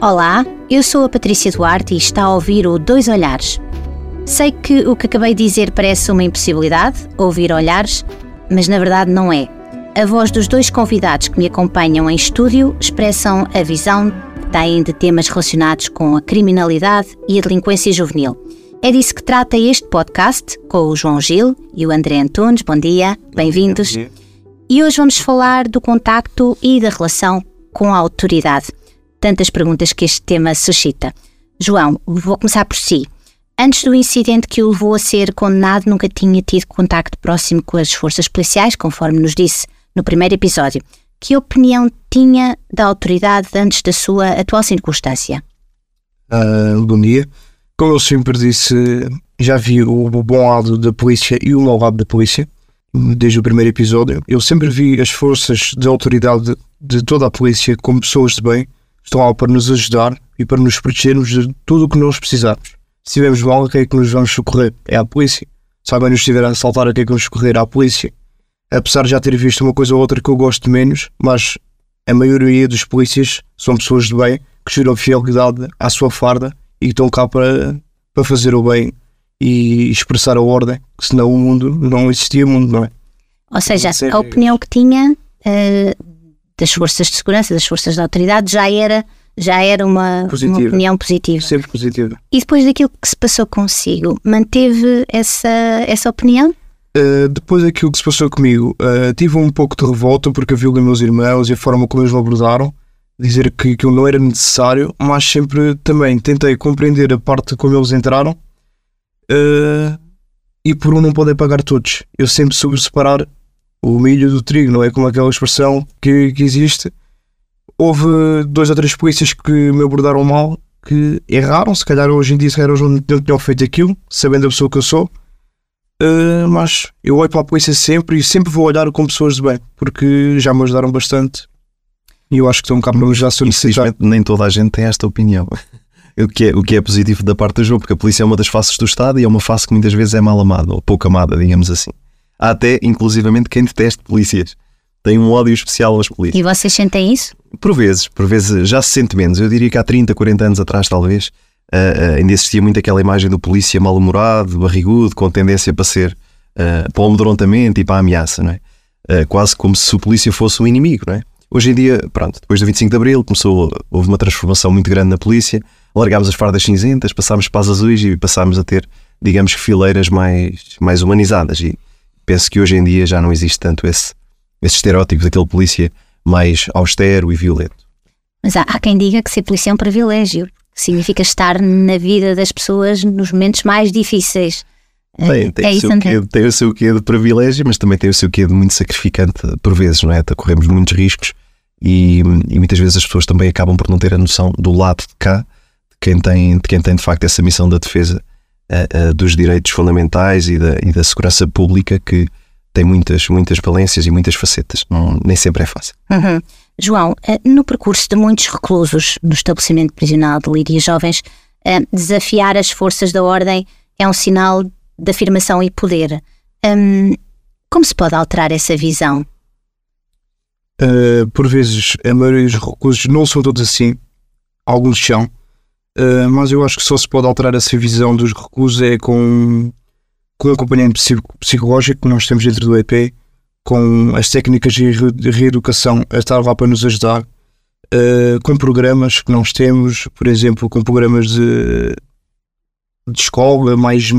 Olá, eu sou a Patrícia Duarte e está a ouvir o Dois Olhares. Sei que o que acabei de dizer parece uma impossibilidade, ouvir olhares, mas na verdade não é. A voz dos dois convidados que me acompanham em estúdio expressam a visão que têm de temas relacionados com a criminalidade e a delinquência juvenil. É disso que trata este podcast com o João Gil e o André Antunes. Bom dia, bem-vindos. E hoje vamos falar do contacto e da relação com a autoridade. Tantas perguntas que este tema suscita. João, vou começar por si. Antes do incidente que o levou a ser condenado, nunca tinha tido contacto próximo com as forças policiais, conforme nos disse no primeiro episódio. Que opinião tinha da autoridade antes da sua atual circunstância? Uh, bom dia. Como eu sempre disse, já vi o bom lado da polícia e o mau lado da polícia, desde o primeiro episódio. Eu sempre vi as forças de autoridade de toda a polícia como pessoas de bem, estão lá para nos ajudar e para nos protegermos de tudo o que nós precisarmos. Se tivermos mal, a quem é que nos vamos socorrer? É a polícia. Se alguém nos estiver a assaltar, a quem é que vamos socorrer? É a polícia. Apesar de já ter visto uma coisa ou outra que eu gosto menos, mas a maioria dos polícias são pessoas de bem que juram fidelidade à sua farda e estão cá para, para fazer o bem e expressar a ordem, senão o mundo não existia mundo, não é? Ou seja, a opinião que tinha uh, das forças de segurança, das forças de autoridade, já era já era uma, uma, opinião positiva. Sempre positiva. E depois daquilo que se passou consigo, manteve essa, essa opinião? Uh, depois daquilo que se passou comigo, uh, tive um pouco de revolta porque eu vi os meus irmãos e a forma como eles me abordaram, dizer que aquilo não era necessário, mas sempre também tentei compreender a parte como eles entraram uh, e por um não poder pagar todos. Eu sempre soube separar o milho do trigo, não é como aquela expressão que, que existe houve dois ou três polícias que me abordaram mal, que erraram, se calhar hoje em dia se hoje não tinham feito aquilo, sabendo a pessoa que eu sou. Uh, mas eu olho para a polícia sempre e sempre vou olhar com pessoas de bem, porque já me ajudaram bastante e eu acho que estão cá para me ajudar se eu. Nem toda a gente tem esta opinião. O que, é, o que é positivo da parte do jogo, porque a polícia é uma das faces do Estado e é uma face que muitas vezes é mal amada ou pouco amada, digamos assim. Há até, inclusivamente, quem deteste polícias tem um ódio especial aos polícias. E vocês sentem isso? Por vezes, por vezes já se sente menos. Eu diria que há 30, 40 anos atrás, talvez, uh, uh, ainda existia muito aquela imagem do polícia mal-humorado, barrigudo, com tendência para ser uh, para o amedrontamento e para a ameaça, não é? quase como se o polícia fosse um inimigo, não é? Hoje em dia, pronto, depois do 25 de Abril começou, houve uma transformação muito grande na polícia, largámos as fardas cinzentas, passámos para as azuis e passámos a ter, digamos que, fileiras mais, mais humanizadas. E penso que hoje em dia já não existe tanto esse, esse estereótipo daquele polícia mais austero e violento. Mas há, há quem diga que ser polícia é um privilégio, significa estar na vida das pessoas nos momentos mais difíceis. Tem, tem, é o seu quê, tem o seu quê de privilégio, mas também tem o seu quê de muito sacrificante por vezes, não é? Corremos muitos riscos e, e, muitas vezes as pessoas também acabam por não ter a noção do lado de cá, de quem tem de, quem tem de facto essa missão da defesa uh, dos direitos fundamentais e da, e da segurança pública que tem muitas, muitas valências e muitas facetas. Não, nem sempre é fácil. Uhum. João, eh, no percurso de muitos reclusos no estabelecimento prisional de Líria Jovens, eh, desafiar as forças da ordem é um sinal de afirmação e poder. Hum, como se pode alterar essa visão? Uh, por vezes, a maioria dos reclusos não são todos assim, alguns são, uh, mas eu acho que só se pode alterar essa visão dos reclusos é com com o acompanhamento psicológico que nós temos dentro do EP, com as técnicas de reeducação a estar lá para nos ajudar, uh, com programas que nós temos, por exemplo, com programas de, de escola, mais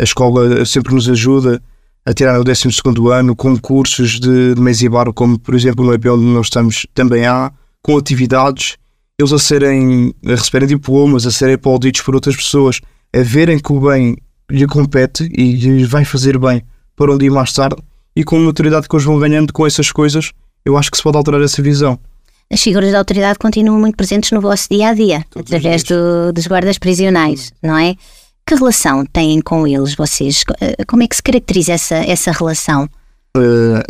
a escola sempre nos ajuda a tirar o 12 ano, com cursos de, de mesa e bar, como por exemplo no EP onde nós estamos também há, com atividades, eles a serem, a receberem diplomas, a serem aplaudidos por outras pessoas, a verem que o bem lhe compete e lhe vai fazer bem para um dia mais tarde e com a maturidade que eles vão ganhando com essas coisas, eu acho que se pode alterar essa visão. As figuras da autoridade continuam muito presentes no vosso dia a dia, Todos através do, dos guardas prisionais, não é? Que relação têm com eles, vocês? Eh, como é que se caracteriza essa, essa relação?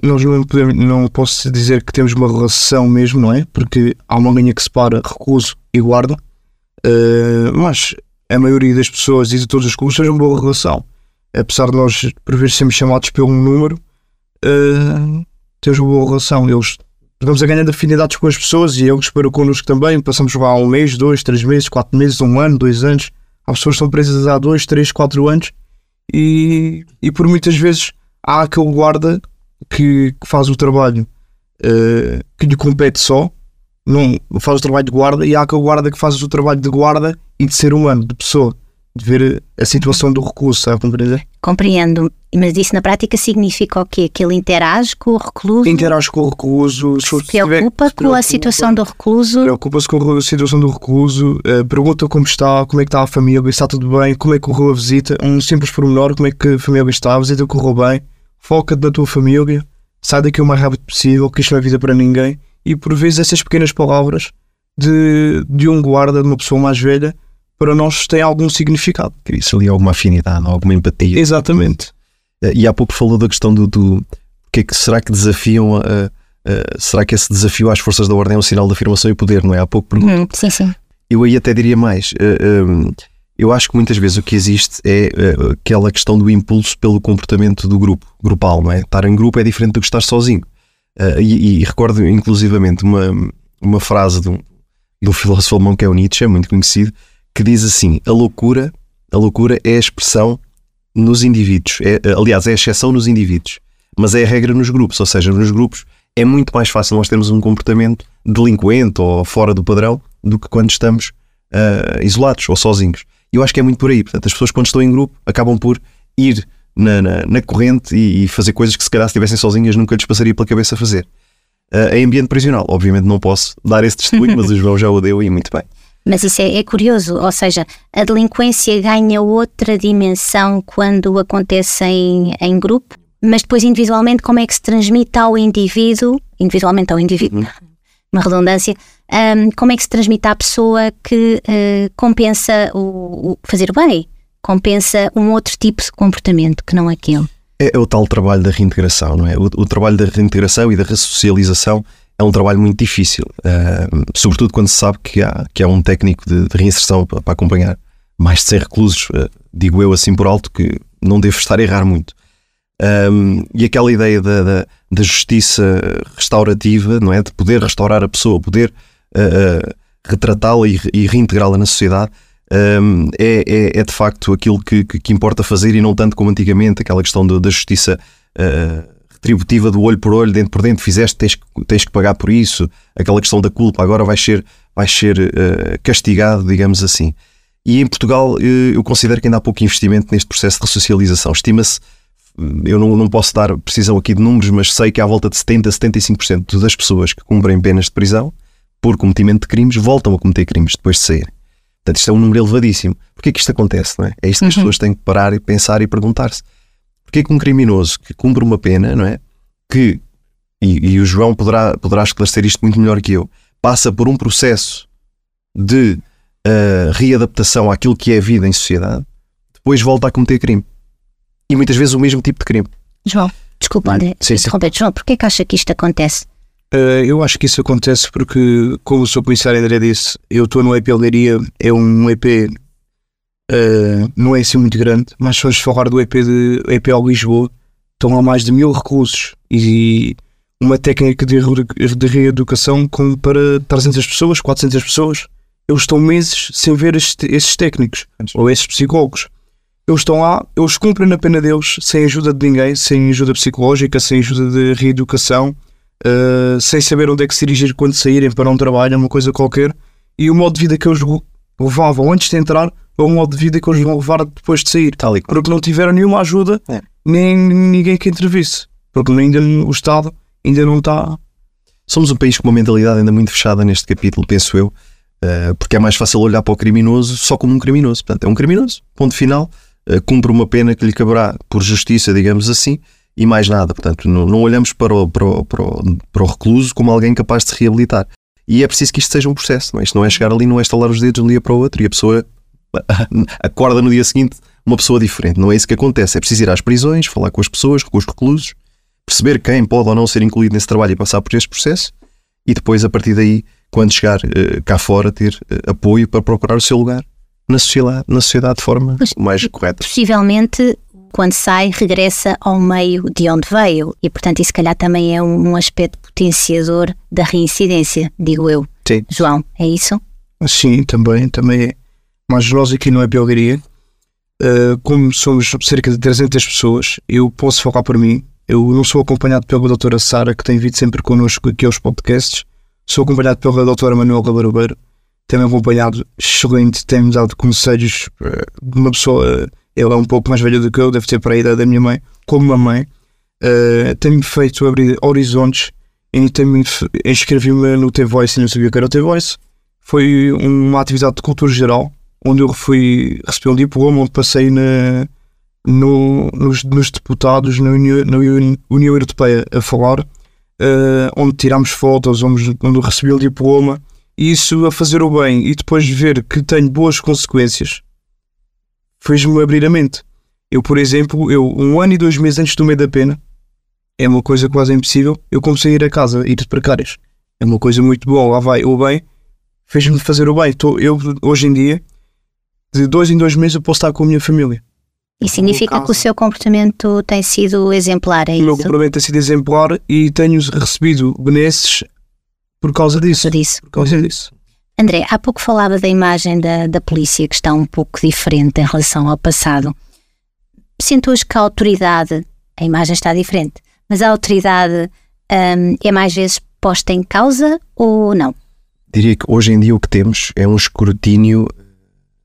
Nós não, podemos, não posso dizer que temos uma relação mesmo, não é? Porque há uma linha que separa recluso e guarda, uh, mas a maioria das pessoas e de todos os clubes têm uma boa relação. Apesar de nós, por vezes, sermos chamados pelo número, uh, temos uma boa relação. Eles vamos a ganhando afinidades com as pessoas e eles para connosco também. Passamos lá um mês, dois, três meses, quatro meses, um ano, dois anos. Há pessoas que são presas há dois, três, quatro anos e, e por muitas vezes há aquele guarda que, que faz o trabalho uh, que lhe compete só, não faz o trabalho de guarda, e há aquele guarda que faz o trabalho de guarda e de ser humano, de pessoa de ver a situação do recurso, sabe compreender? Compreendo, mas isso na prática significa o quê? Que ele interage com o recluso? Interage com o recluso, se, se preocupa com a situação do recluso? Preocupa-se com a situação do recluso, uh, pergunta como está, como é que está a família, se está tudo bem, como é que correu a visita, um simples pormenor, como é que a família está, a visita correu bem, foca-te na tua família, sai daqui o mais rápido possível, que isto não é vida para ninguém, e por vezes essas pequenas palavras de, de um guarda, de uma pessoa mais velha, para nós tem algum significado. Isso ali alguma afinidade, alguma empatia. Exatamente. Eh, e há pouco falou da questão do, do que é que será que desafiam a, será que esse desafio às forças da ordem é um sinal de afirmação e poder, não é? Há pouco pergunto. Hum, sim, sim. Eu aí até diria mais. Uh, uh, eu acho que muitas vezes o que existe é uh, aquela questão do impulso pelo comportamento do grupo, grupal, não é? Estar em grupo é diferente do que estar sozinho. E, e, recordo inclusivamente uma, uma frase de um, filósofo alemão que é o Nietzsche, muito conhecido, que diz assim: a loucura, a loucura é a expressão nos indivíduos, é, aliás, é a exceção nos indivíduos, mas é a regra nos grupos, ou seja, nos grupos é muito mais fácil nós termos um comportamento delinquente ou fora do padrão do que quando estamos uh, isolados ou sozinhos. Eu acho que é muito por aí. Portanto, as pessoas quando estão em grupo acabam por ir na, na, na corrente e, e, fazer coisas que se calhar se estivessem sozinhas nunca lhes passaria pela cabeça fazer. Uh, em ambiente prisional, obviamente não posso dar esse testemunho, mas o João já o deu e muito bem. Mas isso é, é, curioso, ou seja, a delinquência ganha outra dimensão quando acontece em, em grupo, mas depois individualmente como é que se transmite ao indivíduo, individualmente ao indivíduo, uhum. Uma redundância, um, como é que se transmite à pessoa que uh, compensa o, o, fazer o bem, compensa um outro tipo de comportamento que não aquele. É, é o tal trabalho da reintegração, não é? O, o trabalho da reintegração e da ressocialização é um trabalho muito difícil, uh, sobretudo quando se sabe que há, que há um técnico de, de reinserção para, para, acompanhar mais de 100 reclusos, uh, digo eu assim por alto, que não devo estar a errar muito. Um, e aquela ideia da, da, da, justiça restaurativa, não é? De poder restaurar a pessoa, poder uh, retratá-la e, e reintegrá-la na sociedade, um, é, é, é, de facto aquilo que, que, que, importa fazer e não tanto como antigamente, aquela questão do, da justiça uh, retributiva do olho por olho, dentro por dentro, fizeste, tens, tens que pagar por isso, aquela questão da culpa, agora vais ser, vais ser uh, castigado, digamos assim. E em Portugal uh, eu considero que ainda há pouco investimento neste processo de ressocialização. Estima-se, eu não, não posso dar precisão aqui de números, mas sei que à volta de 70% a 75% das pessoas que cumprem penas de prisão por cometimento de crimes voltam a cometer crimes depois de sair. Portanto, isto é um número elevadíssimo. Porquê que isto acontece? Não é? é isto que as uhum. pessoas têm que parar e pensar e perguntar-se. Porquê que um criminoso que cumpre uma pena, não é? Que, e, e, o João poderá, poderá esclarecer isto muito melhor que eu, passa por um processo de uh, readaptação àquilo que é a vida em sociedade, depois volta a cometer crime. E muitas vezes o mesmo tipo de crime. João, desculpa de interromper. João, porquê que acha que isto acontece? Uh, eu acho que isso acontece porque, como o Sr. Comissário André disse, eu estou no EP Leiria, é um EP Uh, não é assim muito grande, mas se falar do EP, de, EP ao Lisboa, estão lá mais de mil recursos e uma técnica de, de reeducação com, para 300 pessoas, 400 pessoas. Eles estão meses sem ver estes, esses técnicos ou esses psicólogos. Eles estão lá, eles cumprem a pena deles sem ajuda de ninguém, sem ajuda psicológica, sem ajuda de reeducação, uh, sem saber onde é que se dirigir quando saírem para um trabalho, uma coisa qualquer. E o modo de vida que eles levavam antes de entrar ou um modo de vida que eles vão levar depois de sair. Tal porque não tiveram nenhuma ajuda, é. nem ninguém que intervisse. Porque ainda o Estado ainda não está. Somos um país com uma mentalidade ainda muito fechada neste capítulo, penso eu, uh, porque é mais fácil olhar para o criminoso só como um criminoso. Portanto, é um criminoso, ponto final, cumpre uma pena que lhe caberá por justiça, digamos assim, e mais nada. Portanto, não, não olhamos para o, para, o, para, o, para o recluso como alguém capaz de se reabilitar. E é preciso que isto seja um processo, não é? Isto não é chegar ali, não é estalar os dedos de um dia para o outro e a pessoa acorda no dia seguinte uma pessoa diferente. Não é isso que acontece. É preciso ir às prisões, falar com as pessoas, com os reclusos, perceber quem pode ou não ser incluído nesse trabalho e passar por este processo e depois, a partir daí, quando chegar uh, cá fora, ter uh, apoio para procurar o seu lugar na sociedade, na sociedade de forma pois, mais correta. Possivelmente quando sai, regressa ao meio de onde veio. E, portanto, isso, se calhar, também é um, um aspecto potenciador da reincidência, digo eu. Sim. João, é isso? Sim, também, também é. Mas nós aqui não é biologia. Uh, como somos cerca de 300 pessoas, eu posso falar por mim. Eu não sou acompanhado pela doutora Sara, que tem vindo sempre connosco aqui aos podcasts. Sou acompanhado pela doutora Manuela Barbeiro. Tem-me acompanhado excelente, tem-me dado conselhos uh, de uma pessoa. ela é um pouco mais velha do que eu, deve ter para a idade da minha mãe, como uma mãe. Uh, tem-me feito abrir horizontes e tem-me inscrevi-me no T-Voice e não sabia que era o T-Voice. Foi uma atividade de cultura geral onde eu fui receber um diploma, onde passei na, no, nos, nos, deputados na União, na União Europeia a falar, uh, onde tirámos fotos, onde, onde recebi o diploma, isso a fazer o bem e depois ver que tenho boas consequências fez-me abrir a mente. Eu, por exemplo, eu um ano e dois meses antes do meio da pena, é uma coisa quase impossível, eu comecei a ir a casa, ir de precárias. É uma coisa muito boa, lá vai o bem, fez-me fazer o bem. Tô, eu, hoje em dia, de dois em dois meses eu posso estar com a minha família. E significa que o seu comportamento tem sido exemplar, é isso? O meu comportamento tem sido exemplar e tenho recebido benesses por causa disso. Por isso. Por causa disso. André, há pouco falava da imagem da, da polícia que está um pouco diferente em relação ao passado. Sinto hoje que a autoridade, a imagem está diferente, mas a autoridade hum, é mais vezes posta em causa ou não? Diria que hoje em dia o que temos é um escrutínio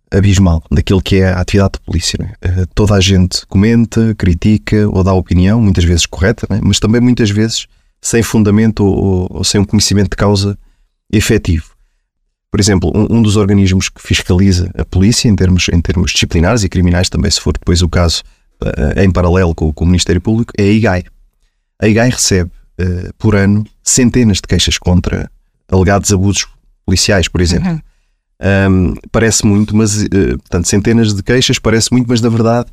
abismal daquilo que é a atividade de polícia. É? Toda a gente comenta, critica ou dá opinião, muitas vezes correta, é? mas também muitas vezes sem fundamento ou, ou, sem um conhecimento de causa efetivo. Por exemplo, um, um, dos organismos que fiscaliza a polícia em termos, em termos disciplinares e criminais, também se for depois o caso uh, em paralelo com, com, o Ministério Público, é a IGAI. A IGAI recebe uh, por ano centenas de queixas contra alegados abusos policiais, por exemplo. Uhum. Um, parece muito, mas, uh, portanto, centenas de queixas, parece muito, mas na verdade,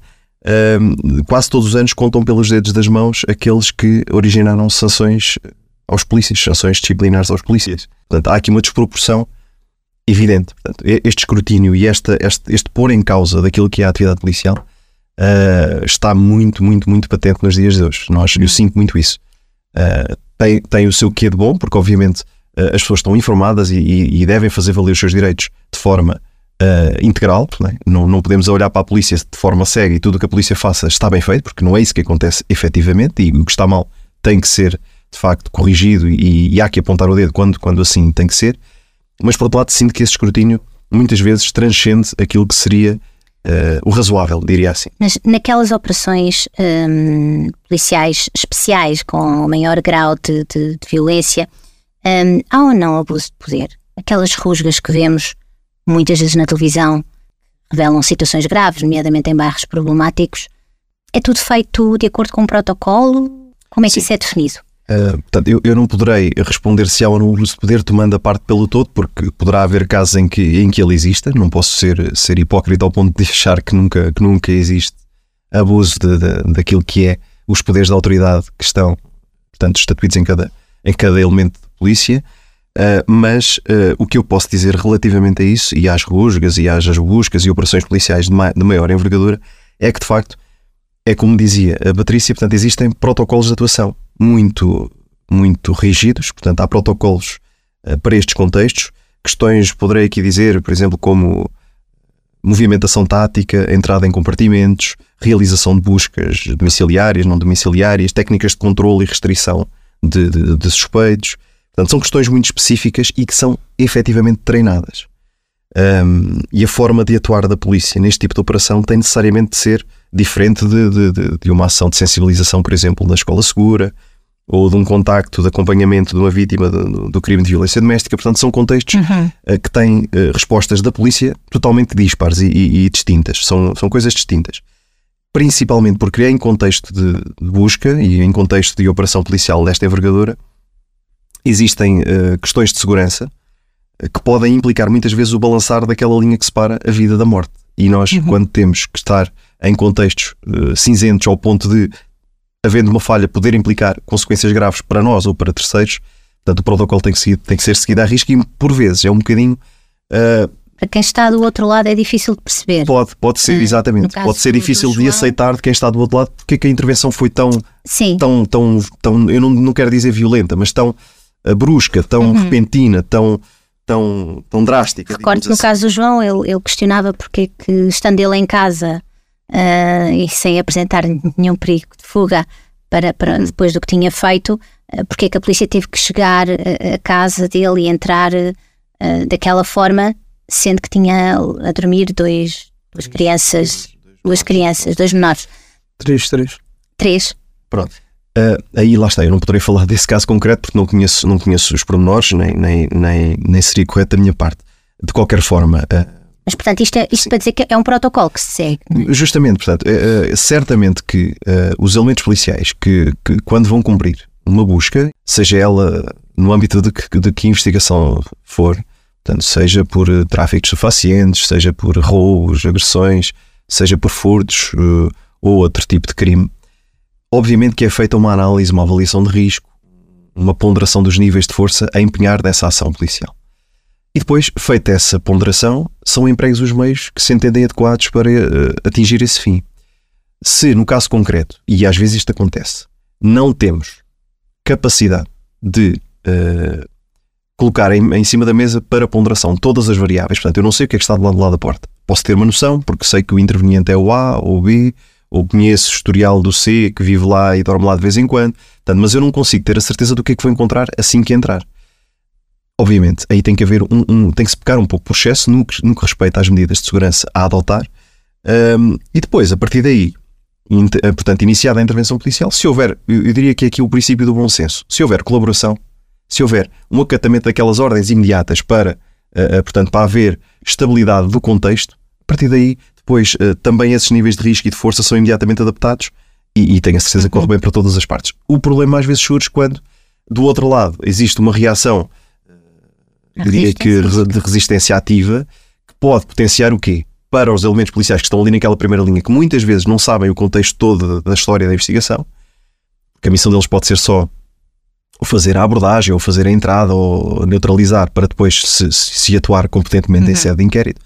quase todos os anos contam pelos dedos das mãos aqueles que originaram sanções aos polícias, sanções disciplinares aos polícias. Portanto, há aqui uma desproporção evidente. Portanto, este escrutínio e esta, este, este pôr em causa daquilo que é a atividade policial uh, está muito, muito, muito patente nos dias de hoje. Nós, eu sinto muito isso. Uh, tem, tem o seu quê de bom, porque obviamente uh, as pessoas estão informadas e, e, e, devem fazer valer os seus direitos de forma integral. Não, é? não, não, podemos olhar para a polícia de forma cega e tudo o que a polícia faça está bem feito, porque não é isso que acontece efetivamente e o que está mal tem que ser de facto corrigido e, e há que apontar o dedo quando, quando assim tem que ser. Mas, por outro lado, sinto que esse escrutínio muitas vezes transcende aquilo que seria Uh, o razoável, diria assim. Mas naquelas operações um, policiais especiais com maior grau de, de, de violência, um, há ou não abuso de poder? Aquelas rusgas que vemos muitas vezes na televisão revelam situações graves, nomeadamente em bairros problemáticos. É tudo feito de acordo com um protocolo? Como é que Sim. isso é definido? Uh, portanto, eu, eu, não poderei responder se há ou não uso de poder tomando a parte pelo todo, porque poderá haver casos em que, em que ele exista. Não posso ser, ser hipócrita ao ponto de achar que nunca, que nunca existe abuso de, de, daquilo que é os poderes da autoridade que estão, portanto, estatuídos em cada, em cada elemento de polícia. Uh, mas uh, o que eu posso dizer relativamente a isso, e às rusgas, e às buscas e operações policiais de, ma de maior envergadura, é que de facto, é como dizia a Patrícia, portanto, existem protocolos de atuação muito, muito rígidos, portanto, há protocolos uh, para estes contextos. Questões, poderei aqui dizer, por exemplo, como movimentação tática, entrada em compartimentos, realização de buscas domiciliárias, não domiciliárias, técnicas de controle e restrição de, de, de suspeitos. Portanto, são questões muito específicas e que são efetivamente treinadas. Um, e a forma de atuar da polícia neste tipo de operação tem necessariamente de ser diferente de, de, de, uma ação de sensibilização, por exemplo, da escola segura ou de um contacto de acompanhamento de uma vítima do, do crime de violência doméstica. Portanto, são contextos uhum. uh, que têm uh, respostas da polícia totalmente dispares e, e, e, distintas. São, são coisas distintas. Principalmente porque é em contexto de, de busca e em contexto de operação policial desta envergadura, existem uh, questões de segurança que podem implicar muitas vezes o balançar daquela linha que separa a vida da morte. E nós, uhum. quando temos que estar em contextos uh, cinzentos ao ponto de, havendo uma falha, poder implicar consequências graves para nós ou para terceiros, portanto, o protocolo tem que, seguir, tem que ser seguido à risca e, por vezes, é um bocadinho uh, para quem está do outro lado é difícil de perceber. Pode, pode ser, Hum, exatamente. Pode ser difícil de aceitar de quem está do outro lado porque é que a intervenção foi tão, Sim, tão, tão, tão eu não, não quero dizer violenta, mas tão eh, brusca, tão Uhum. repentina, tão, tão, tão drástica. recordo que no digamos caso do João, ele, ele questionava porque é que, estando ele em casa ah, e sem apresentar nenhum perigo de fuga para, para depois do que tinha feito, ah, porque é que a polícia teve que chegar à casa dele e entrar ah, daquela forma, sendo que tinha a dormir dois, duas crianças, duas crianças, dois menores, 3, 3. três. Pronto. Ah, aí lá está, eu não poderei falar desse caso concreto porque não conheço, não conheço os pormenores, nem, nem, nem, nem seria correto da minha parte. De qualquer forma, ah, Mas portanto, isto, é, isto para dizer que é um protocolo que se segue. Justamente, portanto, eh, certamente que os elementos policiais que, que, quando vão cumprir uma busca, seja ela no âmbito de que, de que investigação for, portanto, seja por tráfico de estupefacientes, seja por roubos, agressões, seja por furtos ou outro tipo de crime, obviamente que é feita uma análise, uma avaliação de risco, uma ponderação dos níveis de força a empenhar nessa ação policial. E depois, feita essa ponderação, são empregos os meios que se entendem adequados para eh, atingir esse fim. Se, no caso concreto, e às vezes isto acontece, não temos capacidade de eh, colocar em, em cima da mesa para ponderação todas as variáveis, portanto, eu não sei o que é que está do lado de lá da porta. Posso ter uma noção, porque sei que o interveniente é o A ou o B, ou conheço o historial do C, que vive lá e dorme lá de vez em quando, portanto, mas eu não consigo ter a certeza do que é que vou encontrar assim que entrar. Obviamente, aí tem que haver um, um- tem que se pecar um pouco por excesso no que, no que respeita às medidas de segurança a adotar. Um, e depois, a partir daí, eh, portanto, iniciada a intervenção policial, se houver, eu, diria que é aqui o princípio do bom senso, se houver colaboração, se houver um acatamento daquelas ordens imediatas para, eh, portanto, para haver estabilidade do contexto, a partir daí, depois, eh, também esses níveis de risco e de força são imediatamente adaptados e, e tenho a certeza que corre bem para todas as partes. O problema às vezes surge quando, do outro lado, existe uma reação eu diria que de resistência ativa que pode potenciar o quê? Para os elementos policiais que estão ali naquela primeira linha, que muitas vezes não sabem o contexto todo da história da investigação, que a missão deles pode ser só fazer a abordagem, ou fazer a entrada, ou neutralizar, para depois se, se atuar competentemente em sede de inquérito.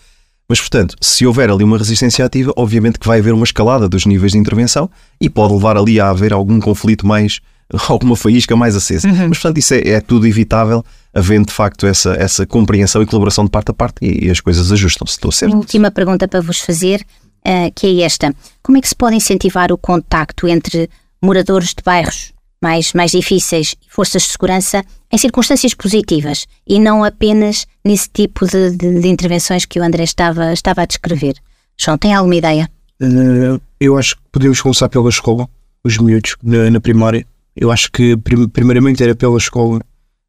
Mas, portanto, se houver ali uma resistência ativa, obviamente que vai haver uma escalada dos níveis de intervenção e pode levar ali a haver algum conflito mais, alguma faísca mais acesa. Mas, portanto, isso é, é tudo evitável, havendo de facto essa, essa compreensão e colaboração de parte a parte e, e as coisas ajustam-se. Estou certo? Uma última pergunta para vos fazer, eh, que é esta. Como é que se pode incentivar o contacto entre moradores de bairros mais, mais difíceis e forças de segurança em circunstâncias positivas e não apenas nesse tipo de, de- de intervenções que o André estava, estava a descrever? João, tem alguma ideia? Eh, eu acho que podemos começar pela escola, os miúdos, na, na primária. Eu acho que prim- primeiramente era pela escola.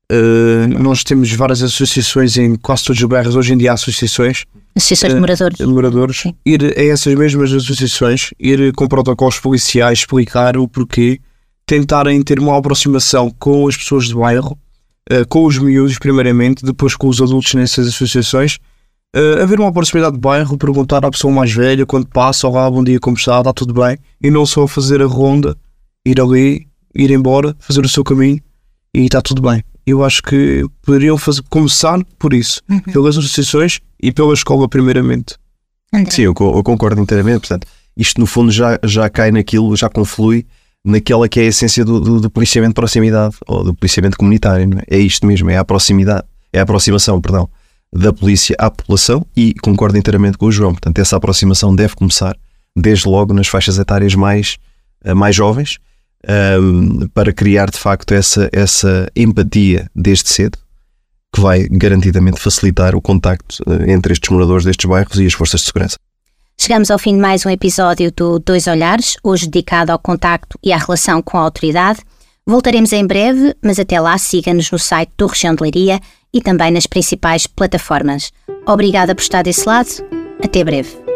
Eh, nós temos várias associações em quase todos os bairros, hoje em dia há associações Associações de Eh, moradores? de moradores. Sim. Ir a essas mesmas associações, ir com protocolos policiais, explicar o porquê, tentarem ter uma aproximação com as pessoas do bairro, eh, com os miúdos primeiramente, depois com os adultos nessas associações, Uh, haver uma proximidade de bairro, perguntar à pessoa mais velha quando passa, olá, bom dia, como está, está tudo bem, e não só fazer a ronda, ir ali, ir embora, fazer o seu caminho e está tudo bem. Eu acho que poderiam fazer, começar por isso, pelas associações e pela escola, primeiramente. André? Sim, eu, co- eu concordo inteiramente. Portanto, isto no fundo já, já cai naquilo, já conflui naquela que é a essência do, do, do policiamento de proximidade ou do policiamento comunitário. é? É isto mesmo, é a proximidade, é a aproximação, perdão, da polícia à população e concordo inteiramente com o João. Portanto, essa aproximação deve começar desde logo nas faixas etárias mais, eh, mais jovens ahm, para criar de facto essa, essa empatia desde cedo que vai garantidamente facilitar o contacto eh, entre estes moradores destes bairros e as forças de segurança. Chegamos ao fim de mais um episódio do Dois Olhares, hoje dedicado ao contacto e à relação com a autoridade. Voltaremos em breve, mas até lá siga-nos no site do Região de Leiria e também nas principais plataformas. Obrigada por estar desse lado. Até breve.